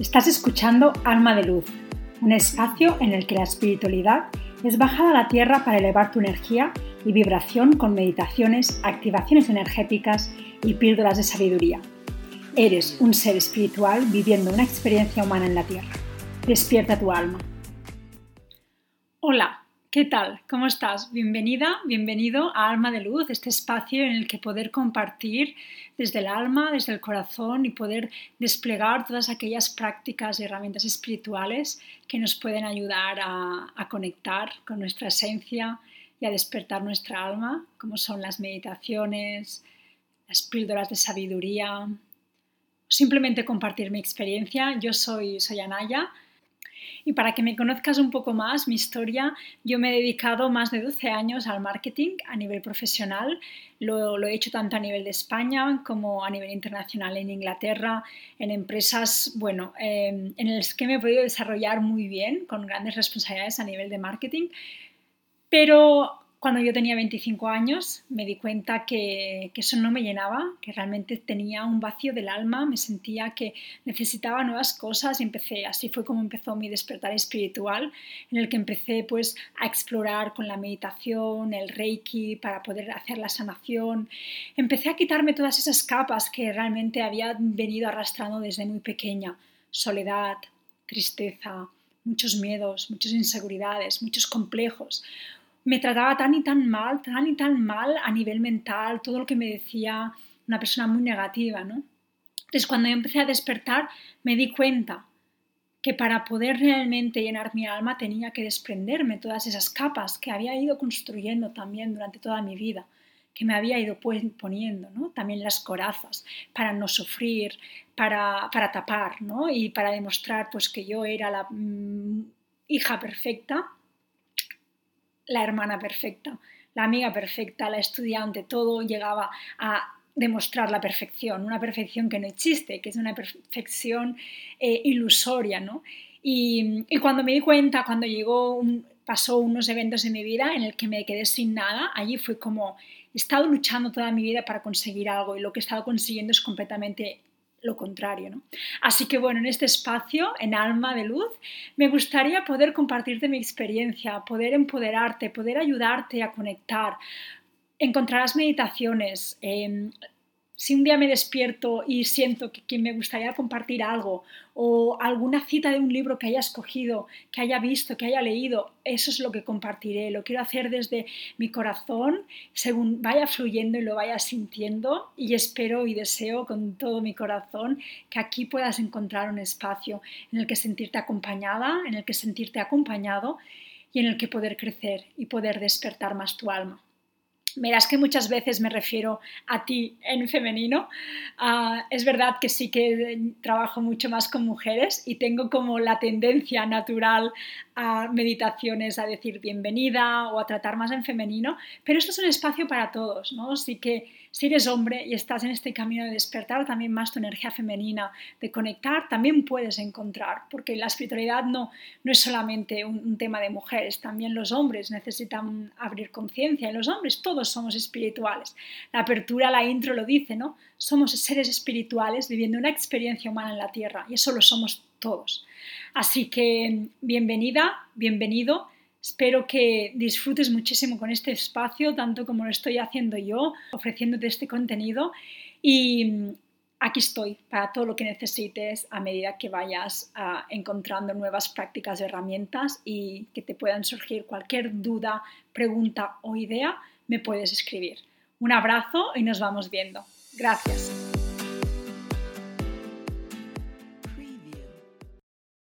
Estás escuchando Alma de Luz, un espacio en el que la espiritualidad es bajada a la tierra para elevar tu energía y vibración con meditaciones, activaciones energéticas y píldoras de sabiduría. Eres un ser espiritual viviendo una experiencia humana en la tierra. Despierta tu alma. Hola, ¿Qué tal? ¿Cómo estás? Bienvenida, bienvenido a Alma de Luz, este espacio en el que poder compartir desde el alma, desde el corazón y poder desplegar todas aquellas prácticas y herramientas espirituales que nos pueden ayudar a, conectar con nuestra esencia y a despertar nuestra alma, como son las meditaciones, las píldoras de sabiduría, simplemente compartir mi experiencia. Yo soy, soy Anaya y para que me conozcas un poco más, mi historia, yo me he dedicado más de 12 años al marketing a nivel profesional. Lo, he hecho tanto a nivel de España como a nivel internacional en Inglaterra, en empresas, bueno, em, en las que me he podido desarrollar muy bien, con grandes responsabilidades a nivel de marketing. Pero cuando yo tenía 25 años me di cuenta que, eso no me llenaba, que realmente tenía un vacío del alma, me sentía que necesitaba nuevas cosas y empecé, así fue como empezó mi despertar espiritual, en el que empecé pues a explorar con la meditación, el reiki, para poder hacer la sanación. Empecé a quitarme todas esas capas que realmente había venido arrastrando desde muy pequeña, soledad, tristeza, muchos miedos, muchas inseguridades, muchos complejos me trataba tan y tan mal, tan y tan mal a nivel mental, todo lo que me decía una persona muy negativa, ¿no? Entonces, cuando empecé a despertar, me di cuenta que para poder realmente llenar mi alma tenía que desprenderme todas esas capas que había ido construyendo también durante toda mi vida, que me había ido poniendo, ¿no? También las corazas, para no sufrir, para, para tapar, ¿no? Y para demostrar pues que yo era la mm, hija perfecta la hermana perfecta, la amiga perfecta, la estudiante, todo llegaba a demostrar la perfección, una perfección que no existe, que es una perfección eh, ilusoria, ¿no? Y, cuando me di cuenta, cuando llegó, pasó unos eventos en mi vida en el que me quedé sin nada, allí fue como, he estado luchando toda mi vida para conseguir algo y lo que he estado consiguiendo es completamente lo contrario. ¿no? Así que bueno, en este espacio, en Alma de Luz, me gustaría poder compartirte mi experiencia, poder empoderarte, poder ayudarte a conectar. Encontrarás meditaciones, eh, si un día me despierto y siento que, me gustaría compartir algo o alguna cita de un libro que haya escogido, que haya visto, que haya leído, eso es lo que compartiré. Lo quiero hacer desde mi corazón, según vaya fluyendo y lo vaya sintiendo y espero y deseo con todo mi corazón que aquí puedas encontrar un espacio en el que sentirte acompañada, en el que sentirte acompañado y en el que poder crecer y poder despertar más tu alma. Verás que muchas veces me refiero a ti en femenino. Ah, es verdad que sí que trabajo mucho más con mujeres y tengo como la tendencia natural a meditaciones a decir bienvenida o a tratar más en femenino, pero esto es un espacio para todos, ¿no? Así que si eres hombre y estás en este camino de despertar también más tu energía femenina, de conectar, también puedes encontrar, porque la espiritualidad no, no es solamente un, un tema de mujeres, también los hombres necesitan abrir conciencia y los hombres todos somos espirituales. La apertura, la intro lo dice, ¿no? Somos seres espirituales viviendo una experiencia humana en la Tierra y eso lo somos todos. Así que bienvenida, bienvenido Espero que disfrutes muchísimo con este espacio, tanto como lo estoy haciendo yo, ofreciéndote este contenido. Y aquí estoy para todo lo que necesites a medida que vayas ah, encontrando nuevas prácticas, herramientas y que te puedan surgir cualquier duda, pregunta o idea, me puedes escribir. Un abrazo y nos vamos viendo. Gracias.